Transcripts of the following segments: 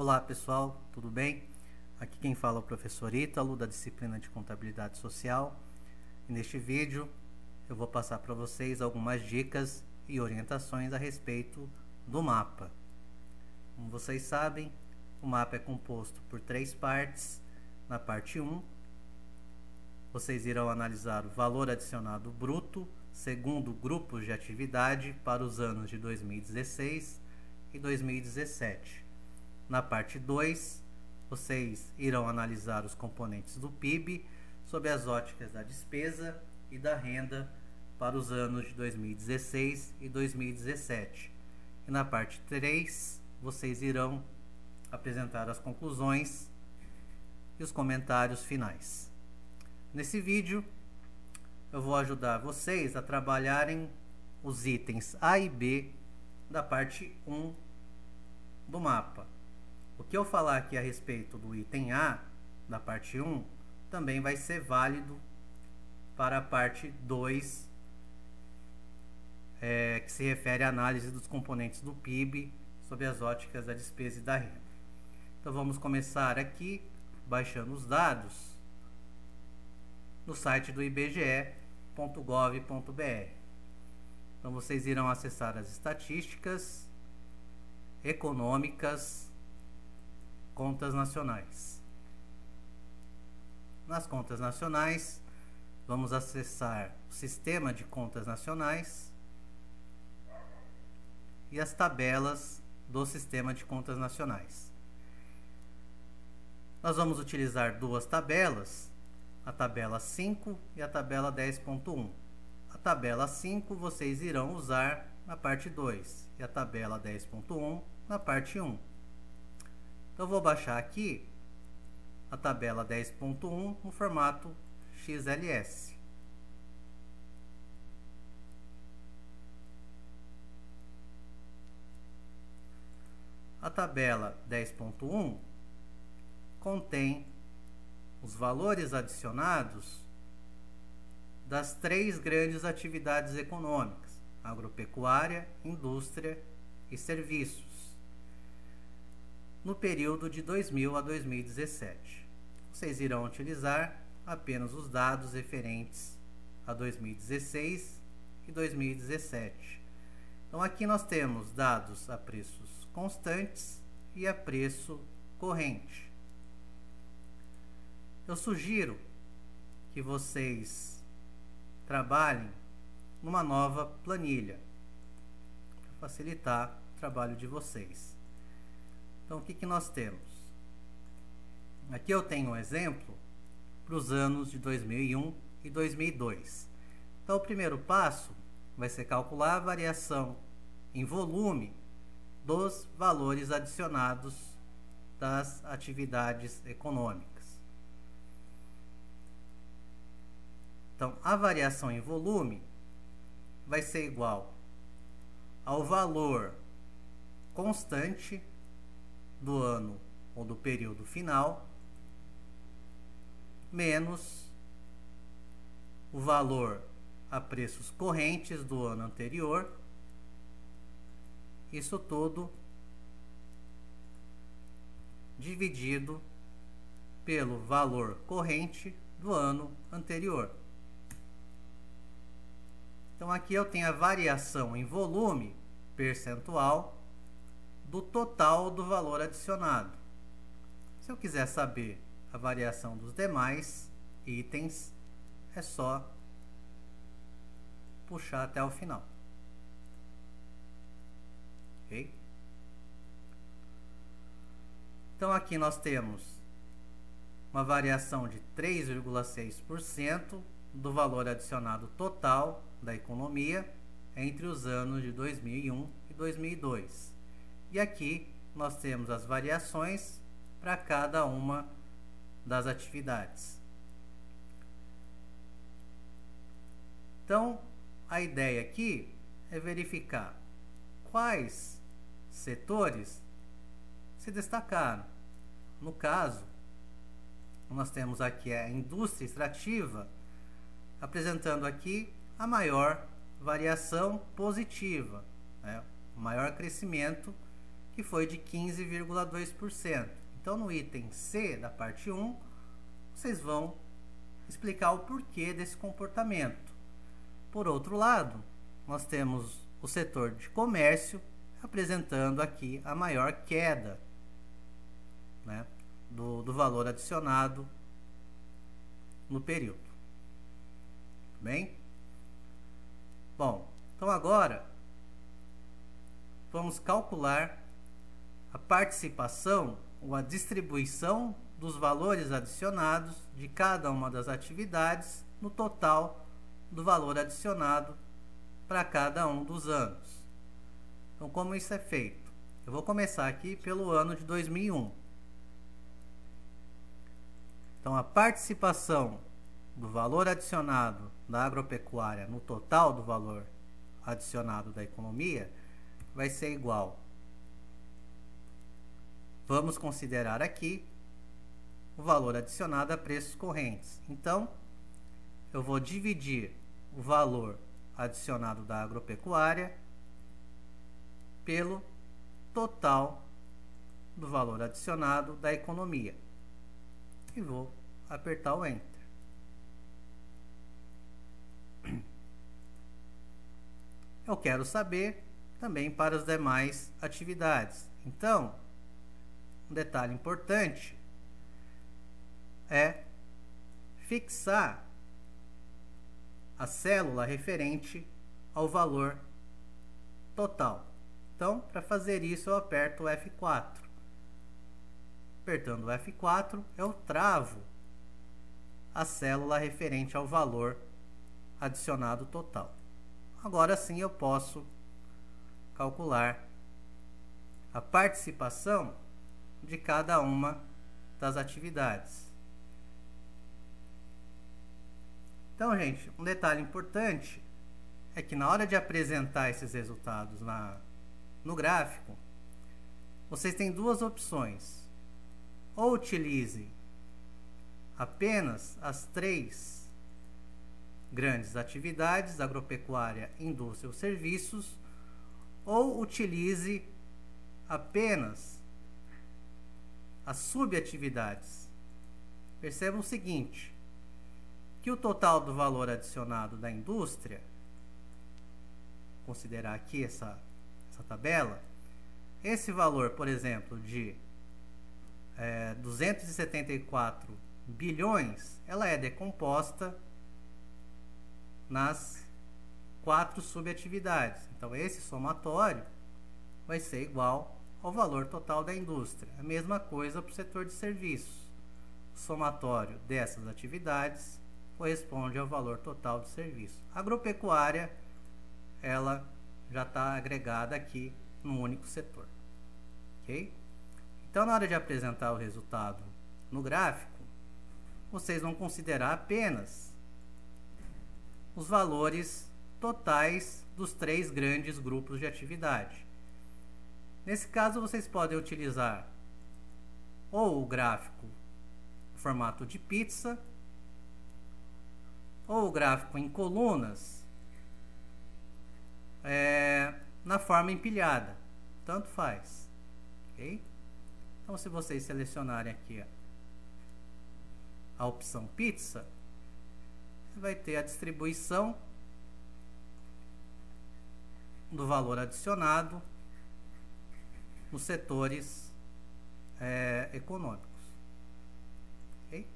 Olá pessoal, tudo bem? Aqui quem fala é o professor Ítalo da disciplina de Contabilidade Social. E neste vídeo eu vou passar para vocês algumas dicas e orientações a respeito do mapa. Como vocês sabem, o mapa é composto por três partes. Na parte 1, vocês irão analisar o valor adicionado bruto segundo grupos de atividade para os anos de 2016 e 2017. Na parte 2, vocês irão analisar os componentes do PIB sob as óticas da despesa e da renda para os anos de 2016 e 2017. E na parte 3, vocês irão apresentar as conclusões e os comentários finais. Nesse vídeo, eu vou ajudar vocês a trabalharem os itens A e B da parte 1 do mapa. O que eu falar aqui a respeito do item A da parte 1 também vai ser válido para a parte 2, é, que se refere à análise dos componentes do PIB sob as óticas da despesa e da renda. Então vamos começar aqui baixando os dados no site do IBGE www.gov.br. Então vocês irão acessar as estatísticas econômicas, contas nacionais. Nas contas nacionais, vamos acessar o sistema de contas nacionais e as tabelas do sistema de contas nacionais. Nós vamos utilizar duas tabelas a tabela 5 e a tabela 10.1. A tabela 5 vocês irão usar na parte 2 e a tabela 10.1 na parte 1. Então vou baixar aqui a tabela 10.1 no formato XLS. A tabela 10.1 contém os valores adicionados das três grandes atividades econômicas: agropecuária, indústria e serviços, no período de 2000 a 2017. Vocês irão utilizar apenas os dados referentes a 2016 e 2017. Então aqui nós temos dados a preços constantes e a preço corrente eu sugiro que vocês trabalhem numa nova planilha para facilitar o trabalho de vocês. Então, o que, que nós temos? Aqui eu tenho um exemplo para os anos de 2001 e 2002. Então, o primeiro passo vai ser calcular a variação em volume dos valores adicionados das atividades econômicas. Então, a variação em volume vai ser igual ao valor constante do ano ou do período final menos o valor a preços correntes do ano anterior. Isso tudo dividido pelo valor corrente do ano anterior. Então aqui eu tenho a variação em volume percentual do total do valor adicionado. Se eu quiser saber a variação dos demais itens, é só puxar até o final. Ok? Então aqui nós temos uma variação de 3,6% do valor adicionado total da economia entre os anos de 2001 e 2002. E aqui nós temos as variações para cada uma das atividades. Então, a ideia aqui é verificar quais setores se destacaram. No caso, nós temos aqui a indústria extrativa, apresentando aqui a maior variação positiva, né? o maior crescimento que que foi de 15,2%. Então, no item C da parte 1, vocês vão explicar o porquê desse comportamento. Por outro lado, nós temos o setor de comércio apresentando aqui a maior queda né, do, do valor adicionado no período. Bem? Bom, então agora vamos calcular a participação ou a distribuição dos valores adicionados de cada uma das atividades no total do valor adicionado para cada um dos anos. Então, como isso é feito? Eu vou começar aqui pelo ano de 2001. Então, a participação do valor adicionado da agropecuária no total do valor adicionado da economia vai ser igual. Vamos considerar aqui o valor adicionado a preços correntes. Então, eu vou dividir o valor adicionado da agropecuária pelo total do valor adicionado da economia. E vou apertar o Enter. Eu quero saber também para as demais atividades. Então, um detalhe importante é fixar a célula referente ao valor total. Então, para fazer isso, eu aperto o F4. Apertando o F4, eu travo a célula referente ao valor adicionado total. Agora sim eu posso calcular a participação de cada uma das atividades. Então, gente, um detalhe importante é que na hora de apresentar esses resultados na, no gráfico, vocês têm duas opções. Ou utilize apenas as três grandes atividades, agropecuária, indústria ou serviços, ou utilize apenas as subatividades. Percebam o seguinte, que o total do valor adicionado da indústria, considerar aqui essa, essa tabela, esse valor, por exemplo, de é, 274 bilhões, ela é decomposta nas quatro subatividades. Então, esse somatório vai ser igual ao valor total da indústria. A mesma coisa para o setor de serviços. O somatório dessas atividades corresponde ao valor total do serviço. A agropecuária, ela já está agregada aqui num único setor. Ok? Então, na hora de apresentar o resultado no gráfico, vocês vão considerar apenas os valores totais dos três grandes grupos de atividade. Nesse caso, vocês podem utilizar ou o gráfico formato de pizza ou o gráfico em colunas é, na forma empilhada. Tanto faz. Okay? Então, se vocês selecionarem aqui a opção pizza, você vai ter a distribuição do valor adicionado nos setores é, econômicos. Okay?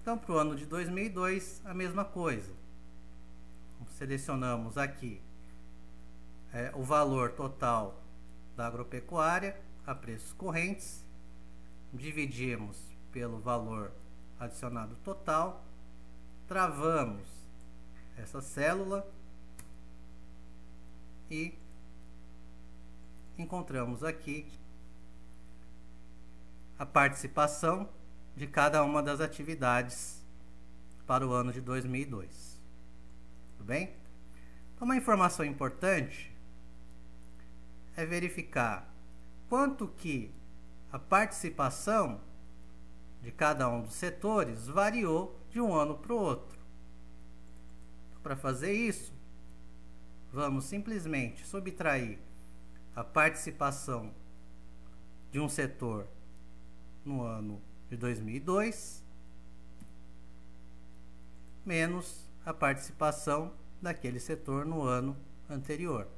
Então, para o ano de 2002, a mesma coisa. Selecionamos aqui é, o valor total da agropecuária a preços correntes, dividimos pelo valor adicionado total, travamos essa célula e encontramos aqui a participação de cada uma das atividades para o ano de 2002. Tudo bem? Então, uma informação importante é verificar quanto que a participação de cada um dos setores variou de um ano para o outro. Então, para fazer isso, vamos simplesmente subtrair a participação de um setor no ano de 2002 menos a participação daquele setor no ano anterior.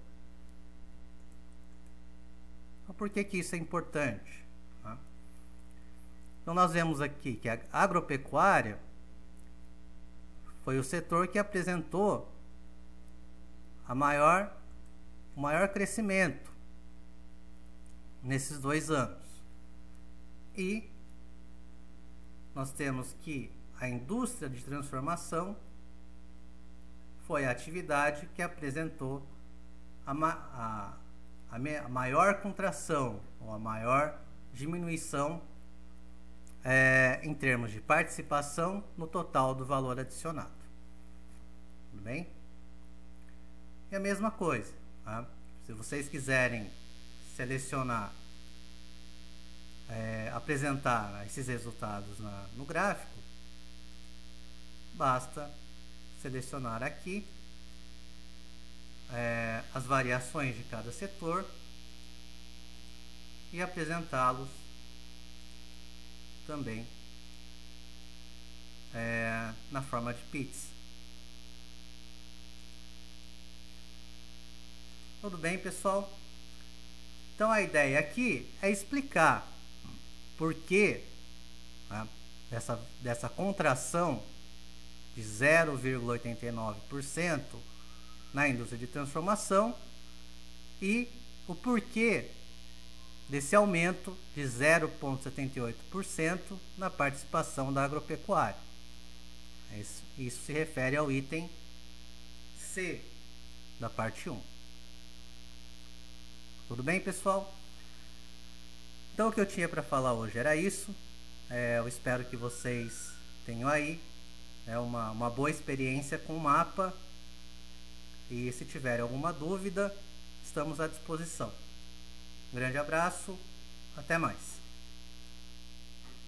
Então, por que, que isso é importante? Tá? Então, nós vemos aqui que a agropecuária foi o setor que apresentou a maior, o maior crescimento nesses dois anos. E nós temos que a indústria de transformação foi a atividade que apresentou a, a, a, maior contração ou a maior diminuição é, em termos de participação no total do valor adicionado. Tudo bem? E a mesma coisa, tá? se vocês quiserem selecionar, é, apresentar esses resultados na, no gráfico, basta selecionar aqui é, as variações de cada setor e apresentá-los também é, na forma de pizza. Tudo bem, pessoal? Então a ideia aqui é explicar por que né, dessa, dessa contração de 0,89% na indústria de transformação e o porquê desse aumento de 0,78% na participação da agropecuária. Isso, isso se refere ao item C da parte 1. Tudo bem, pessoal? Então, o que eu tinha para falar hoje era isso. É, eu espero que vocês tenham aí é uma, uma boa experiência com o mapa. E se tiverem alguma dúvida, estamos à disposição. Um grande abraço, até mais.